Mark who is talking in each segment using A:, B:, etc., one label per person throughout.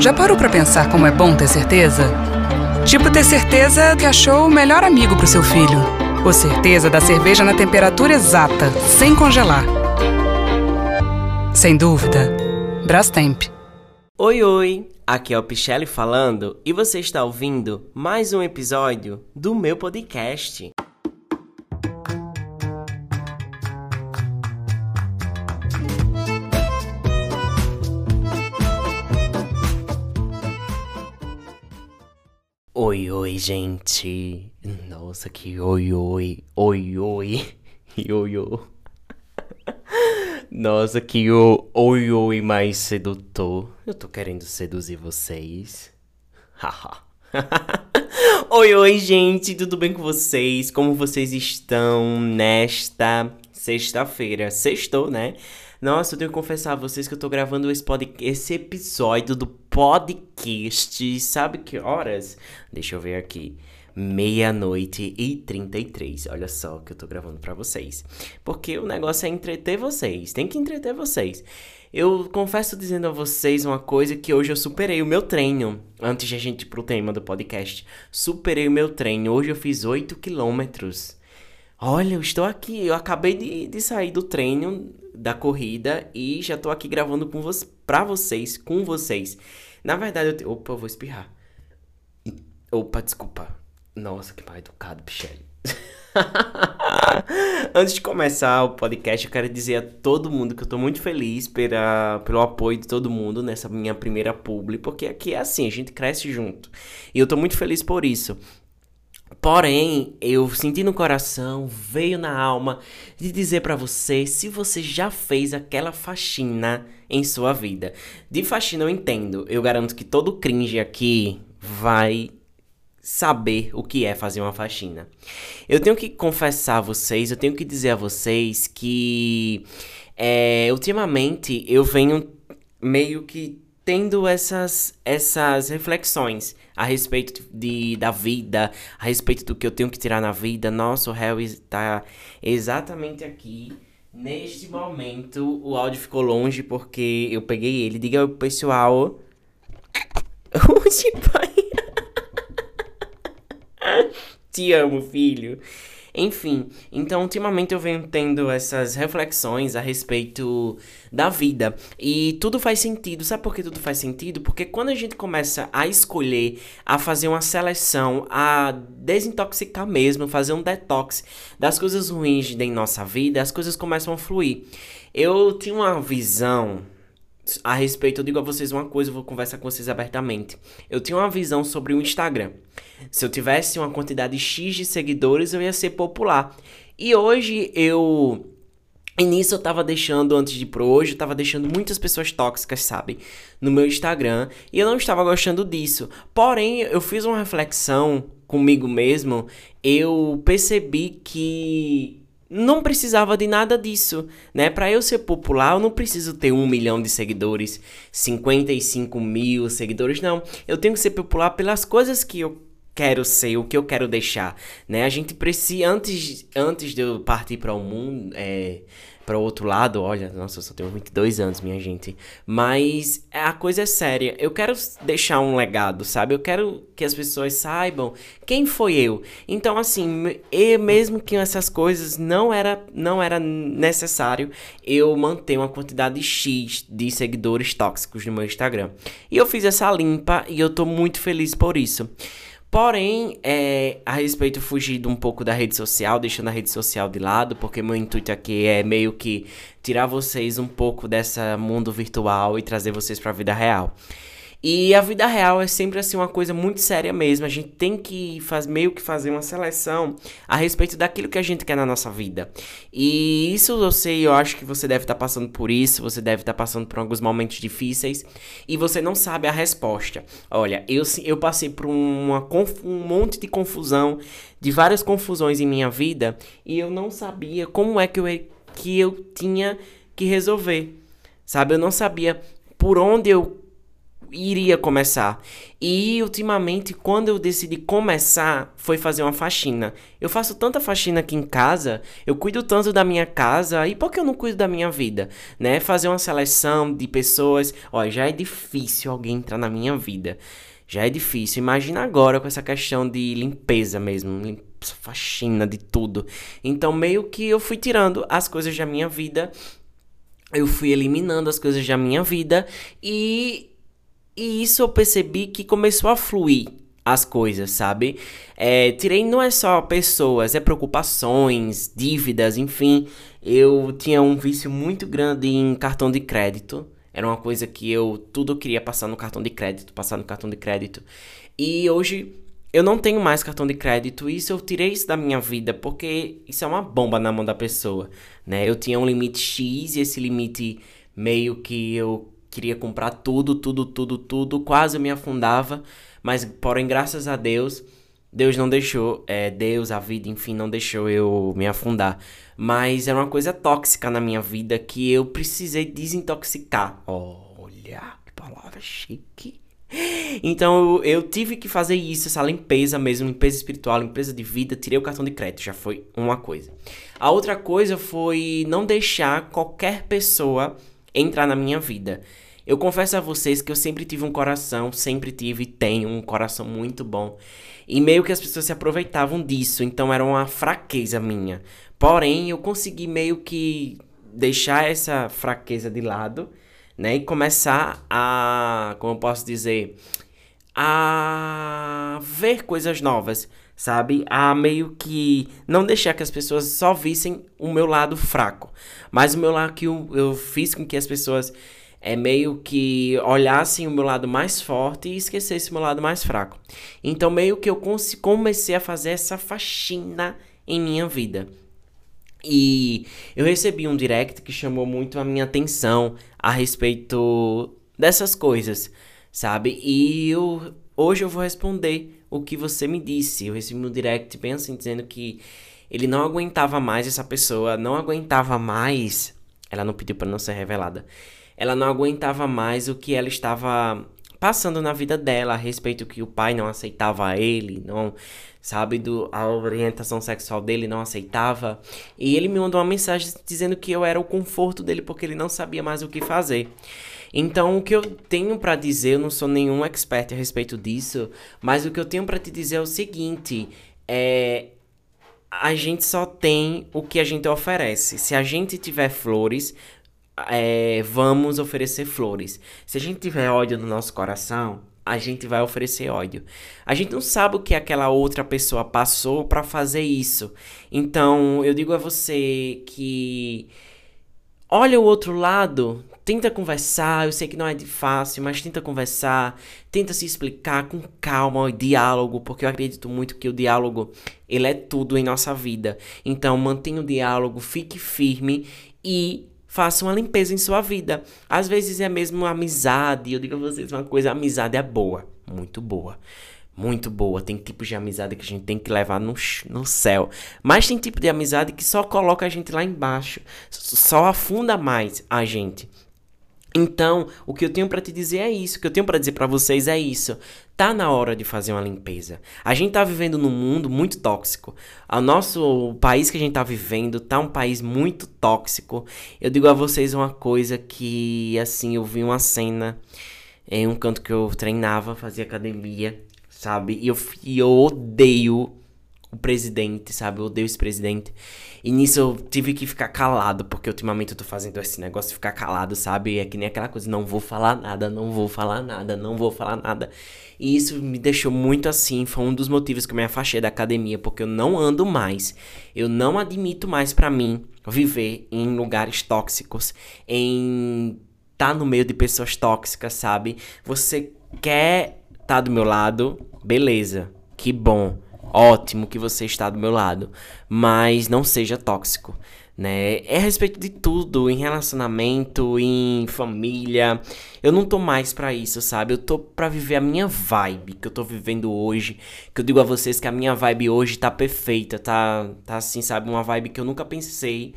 A: Já parou para pensar como é bom ter certeza? Tipo ter certeza que achou o melhor amigo pro seu filho. Ou certeza da cerveja na temperatura exata, sem congelar. Sem dúvida, Brastemp.
B: Oi, oi! Aqui é o Pichelli falando e você está ouvindo mais um episódio do meu podcast. Oi, oi, gente. Nossa, que oi, oi, oi, oi, oi, oi. Nossa, que o oi, oi mais sedutor. Eu tô querendo seduzir vocês. Haha. oi, oi, gente, tudo bem com vocês? Como vocês estão nesta sexta-feira? Sextou, né? Nossa, eu tenho que confessar a vocês que eu tô gravando esse, esse episódio do podcast. Sabe que horas? Deixa eu ver aqui. Meia-noite e 33. Olha só que eu tô gravando para vocês. Porque o negócio é entreter vocês. Tem que entreter vocês. Eu confesso dizendo a vocês uma coisa que hoje eu superei o meu treino. Antes de a gente ir pro tema do podcast. Superei o meu treino. Hoje eu fiz 8 quilômetros. Olha, eu estou aqui. Eu acabei de, de sair do treino da corrida e já tô aqui gravando com vo pra vocês, com vocês. Na verdade, eu te... Opa, eu vou espirrar. Opa, desculpa. Nossa, que mal educado, Michele. Antes de começar o podcast, eu quero dizer a todo mundo que eu tô muito feliz pela, pelo apoio de todo mundo nessa minha primeira publi, porque aqui é assim, a gente cresce junto. E eu tô muito feliz por isso. Porém, eu senti no coração, veio na alma de dizer para você se você já fez aquela faxina em sua vida. De faxina eu entendo, eu garanto que todo cringe aqui vai saber o que é fazer uma faxina. Eu tenho que confessar a vocês, eu tenho que dizer a vocês que é, ultimamente eu venho meio que tendo essas, essas reflexões a respeito de, da vida, a respeito do que eu tenho que tirar na vida. Nossa, o está exatamente aqui. Neste momento, o áudio ficou longe porque eu peguei ele. Diga pro pessoal. Onde, pai? Te amo, filho. Enfim, então ultimamente eu venho tendo essas reflexões a respeito da vida e tudo faz sentido. Sabe por que tudo faz sentido? Porque quando a gente começa a escolher, a fazer uma seleção, a desintoxicar mesmo, fazer um detox das coisas ruins em nossa vida, as coisas começam a fluir. Eu tinha uma visão a respeito, eu digo a vocês uma coisa, eu vou conversar com vocês abertamente. Eu tinha uma visão sobre o Instagram. Se eu tivesse uma quantidade X de seguidores, eu ia ser popular. E hoje eu. E nisso eu tava deixando, antes de ir pro hoje, eu tava deixando muitas pessoas tóxicas, sabe? No meu Instagram. E eu não estava gostando disso. Porém, eu fiz uma reflexão comigo mesmo. Eu percebi que não precisava de nada disso, né? Para eu ser popular, eu não preciso ter um milhão de seguidores, 55 mil seguidores, não. Eu tenho que ser popular pelas coisas que eu quero ser, o que eu quero deixar, né? A gente precisa antes antes de eu partir para o mundo, é, para o outro lado, olha, nossa, eu só tenho 22 anos, minha gente. Mas a coisa é séria. Eu quero deixar um legado, sabe? Eu quero que as pessoas saibam quem foi eu. Então, assim, eu, mesmo que essas coisas não era, não era necessário eu manter uma quantidade X de seguidores tóxicos no meu Instagram. E eu fiz essa limpa e eu tô muito feliz por isso. Porém, é, a respeito fugir de um pouco da rede social, deixando a rede social de lado, porque meu intuito aqui é meio que tirar vocês um pouco dessa mundo virtual e trazer vocês para a vida real. E a vida real é sempre assim uma coisa muito séria mesmo. A gente tem que faz, meio que fazer uma seleção a respeito daquilo que a gente quer na nossa vida. E isso eu sei, eu acho que você deve estar tá passando por isso, você deve estar tá passando por alguns momentos difíceis e você não sabe a resposta. Olha, eu, eu passei por uma, um monte de confusão, de várias confusões em minha vida e eu não sabia como é que eu, que eu tinha que resolver. Sabe, eu não sabia por onde eu iria começar. E ultimamente, quando eu decidi começar, foi fazer uma faxina. Eu faço tanta faxina aqui em casa, eu cuido tanto da minha casa, e por que eu não cuido da minha vida? Né? Fazer uma seleção de pessoas. Ó, já é difícil alguém entrar na minha vida. Já é difícil. Imagina agora com essa questão de limpeza mesmo, faxina de tudo. Então, meio que eu fui tirando as coisas da minha vida eu fui eliminando as coisas da minha vida e, e isso eu percebi que começou a fluir as coisas, sabe? É, tirei não é só pessoas, é preocupações, dívidas, enfim. Eu tinha um vício muito grande em cartão de crédito. Era uma coisa que eu tudo queria passar no cartão de crédito, passar no cartão de crédito. E hoje eu não tenho mais cartão de crédito, isso eu tirei isso da minha vida, porque isso é uma bomba na mão da pessoa, né? Eu tinha um limite X e esse limite meio que eu queria comprar tudo, tudo, tudo, tudo, quase me afundava, mas porém, graças a Deus, Deus não deixou, é, Deus, a vida, enfim, não deixou eu me afundar. Mas era uma coisa tóxica na minha vida que eu precisei desintoxicar. Olha, que palavra chique. Então eu, eu, tive que fazer isso, essa limpeza mesmo, limpeza espiritual, limpeza de vida. Tirei o cartão de crédito, já foi uma coisa. A outra coisa foi não deixar qualquer pessoa entrar na minha vida. Eu confesso a vocês que eu sempre tive um coração, sempre tive e tenho um coração muito bom. E meio que as pessoas se aproveitavam disso, então era uma fraqueza minha. Porém, eu consegui meio que deixar essa fraqueza de lado né? E começar a, como eu posso dizer, a ver coisas novas, sabe? A meio que não deixar que as pessoas só vissem o meu lado fraco, mas o meu lado que eu, eu fiz com que as pessoas é meio que olhassem o meu lado mais forte e esquecessem o meu lado mais fraco. Então meio que eu comecei a fazer essa faxina em minha vida. E eu recebi um direct que chamou muito a minha atenção a respeito dessas coisas, sabe? E eu hoje eu vou responder o que você me disse. Eu recebi um direct bem assim dizendo que ele não aguentava mais essa pessoa, não aguentava mais. Ela não pediu para não ser revelada. Ela não aguentava mais o que ela estava passando na vida dela a respeito que o pai não aceitava ele, não sabe do a orientação sexual dele não aceitava, e ele me mandou uma mensagem dizendo que eu era o conforto dele porque ele não sabia mais o que fazer. Então, o que eu tenho para dizer, eu não sou nenhum expert a respeito disso, mas o que eu tenho para te dizer é o seguinte, é a gente só tem o que a gente oferece. Se a gente tiver flores, é, vamos oferecer flores. Se a gente tiver ódio no nosso coração, a gente vai oferecer ódio. A gente não sabe o que aquela outra pessoa passou para fazer isso. Então, eu digo a você que olha o outro lado, tenta conversar. Eu sei que não é de fácil, mas tenta conversar, tenta se explicar com calma, o diálogo, porque eu acredito muito que o diálogo ele é tudo em nossa vida. Então, mantenha o diálogo, fique firme e faça uma limpeza em sua vida. Às vezes é mesmo amizade. Eu digo a vocês uma coisa: amizade é boa, muito boa. Muito boa. Tem tipos de amizade que a gente tem que levar no, no céu. Mas tem tipo de amizade que só coloca a gente lá embaixo. Só afunda mais a gente. Então, o que eu tenho para te dizer é isso, o que eu tenho para dizer para vocês é isso. Tá na hora de fazer uma limpeza. A gente tá vivendo num mundo muito tóxico. O nosso o país que a gente tá vivendo tá um país muito tóxico. Eu digo a vocês uma coisa que assim, eu vi uma cena em um canto que eu treinava, fazia academia, sabe? E eu, e eu odeio o presidente, sabe? Eu odeio esse presidente. E nisso eu tive que ficar calado, porque ultimamente eu tô fazendo esse negócio de ficar calado, sabe? É que nem aquela coisa, não vou falar nada, não vou falar nada, não vou falar nada. E isso me deixou muito assim, foi um dos motivos que eu me afastei da academia, porque eu não ando mais. Eu não admito mais para mim viver em lugares tóxicos, em tá no meio de pessoas tóxicas, sabe? Você quer tá do meu lado, beleza, que bom ótimo que você está do meu lado, mas não seja tóxico, né? É a respeito de tudo, em relacionamento, em família. Eu não tô mais para isso, sabe? Eu tô para viver a minha vibe que eu tô vivendo hoje, que eu digo a vocês que a minha vibe hoje tá perfeita, tá tá assim, sabe, uma vibe que eu nunca pensei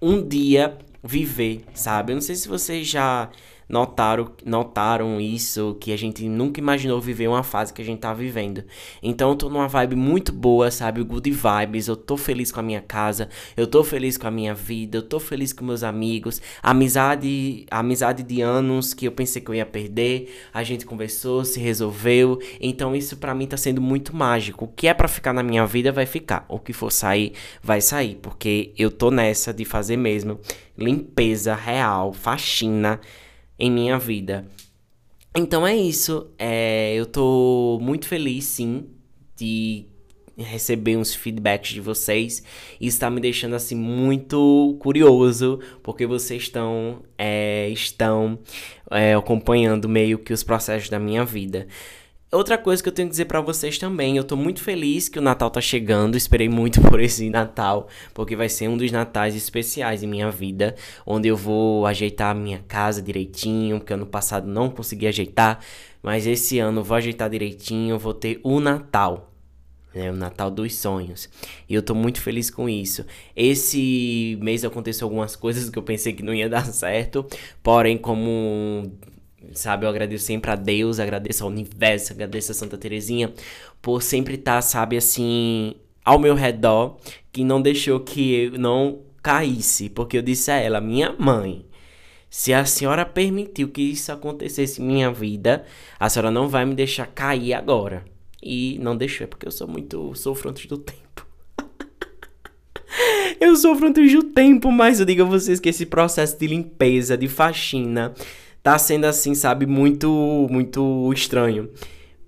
B: um dia viver, sabe? Eu não sei se vocês já notaram, notaram isso, que a gente nunca imaginou viver uma fase que a gente tá vivendo. Então eu tô numa vibe muito boa, sabe? Good vibes. Eu tô feliz com a minha casa, eu tô feliz com a minha vida, eu tô feliz com meus amigos. Amizade, amizade de anos que eu pensei que eu ia perder, a gente conversou, se resolveu. Então isso para mim tá sendo muito mágico. O que é para ficar na minha vida vai ficar. O que for sair, vai sair, porque eu tô nessa de fazer mesmo limpeza real, faxina em minha vida. Então é isso. É, eu tô muito feliz, sim, de receber uns feedbacks de vocês. Isso está me deixando assim muito curioso, porque vocês estão, é, estão é, acompanhando meio que os processos da minha vida. Outra coisa que eu tenho que dizer para vocês também, eu tô muito feliz que o Natal tá chegando, esperei muito por esse Natal, porque vai ser um dos natais especiais em minha vida, onde eu vou ajeitar a minha casa direitinho, porque ano passado não consegui ajeitar, mas esse ano vou ajeitar direitinho, vou ter o Natal, né, o Natal dos sonhos. E eu tô muito feliz com isso. Esse mês aconteceu algumas coisas que eu pensei que não ia dar certo, porém como sabe? Eu agradeço sempre a Deus, agradeço ao universo, agradeço a Santa Terezinha por sempre estar, tá, sabe, assim, ao meu redor, que não deixou que eu não caísse, porque eu disse a ela, minha mãe, se a senhora permitiu que isso acontecesse em minha vida, a senhora não vai me deixar cair agora. E não deixou, é porque eu sou muito. sofro antes do tempo. eu sofro antes do tempo, mas eu digo a vocês que esse processo de limpeza, de faxina, tá sendo assim, sabe, muito, muito estranho.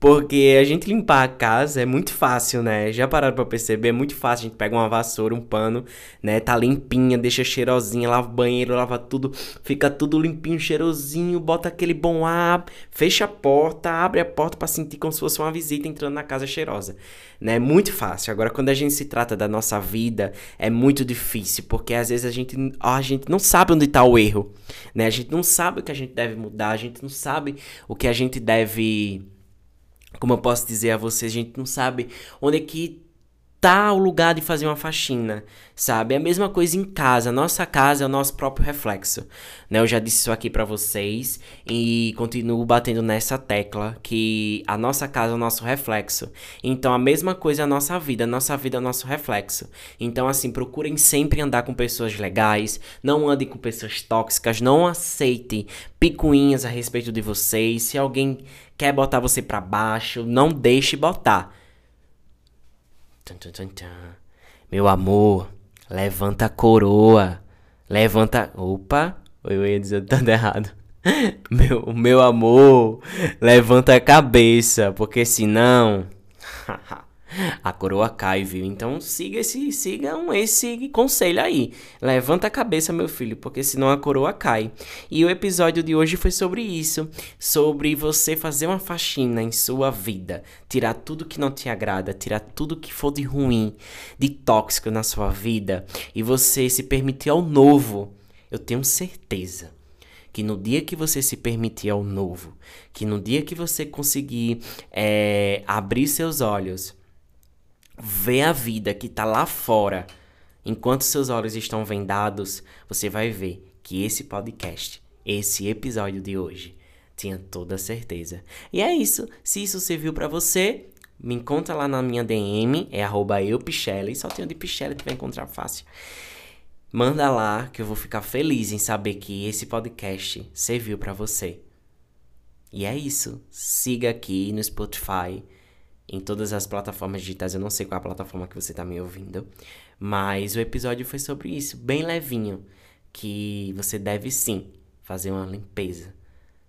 B: Porque a gente limpar a casa é muito fácil, né? Já pararam pra perceber? É muito fácil. A gente pega uma vassoura, um pano, né? Tá limpinha, deixa cheirosinha, lava o banheiro, lava tudo. Fica tudo limpinho, cheirosinho. Bota aquele bom ar, fecha a porta, abre a porta para sentir como se fosse uma visita entrando na casa cheirosa. Né? É muito fácil. Agora, quando a gente se trata da nossa vida, é muito difícil. Porque às vezes a gente, a gente não sabe onde tá o erro, né? A gente não sabe o que a gente deve mudar, a gente não sabe o que a gente deve como eu posso dizer a vocês, a gente não sabe onde é que tá o lugar de fazer uma faxina, sabe? É a mesma coisa em casa. Nossa casa é o nosso próprio reflexo, né? Eu já disse isso aqui para vocês e continuo batendo nessa tecla que a nossa casa é o nosso reflexo. Então a mesma coisa é a nossa vida, a nossa vida é o nosso reflexo. Então assim, procurem sempre andar com pessoas legais, não andem com pessoas tóxicas, não aceitem picuinhas a respeito de vocês. Se alguém quer botar você para baixo, não deixe botar meu amor, levanta a coroa. Levanta. Opa, eu ia dizer tudo errado. Meu, meu amor, levanta a cabeça, porque senão. a coroa cai, viu? Então siga esse, sigam esse conselho aí. Levanta a cabeça, meu filho, porque senão a coroa cai. E o episódio de hoje foi sobre isso, sobre você fazer uma faxina em sua vida, tirar tudo que não te agrada, tirar tudo que for de ruim, de tóxico na sua vida e você se permitir ao novo. Eu tenho certeza que no dia que você se permitir ao novo, que no dia que você conseguir é, abrir seus olhos ver a vida que está lá fora, enquanto seus olhos estão vendados, você vai ver que esse podcast, esse episódio de hoje, tinha toda certeza. E é isso. Se isso serviu para você, me encontra lá na minha DM, é arroba só tem o de Pichelli que vai encontrar fácil. Manda lá que eu vou ficar feliz em saber que esse podcast serviu para você. E é isso. Siga aqui no Spotify em todas as plataformas digitais. Eu não sei qual é a plataforma que você está me ouvindo, mas o episódio foi sobre isso, bem levinho, que você deve sim fazer uma limpeza,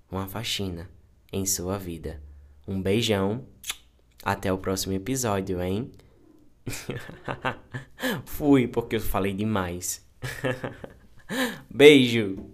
B: uma faxina em sua vida. Um beijão, até o próximo episódio, hein? Fui porque eu falei demais. Beijo!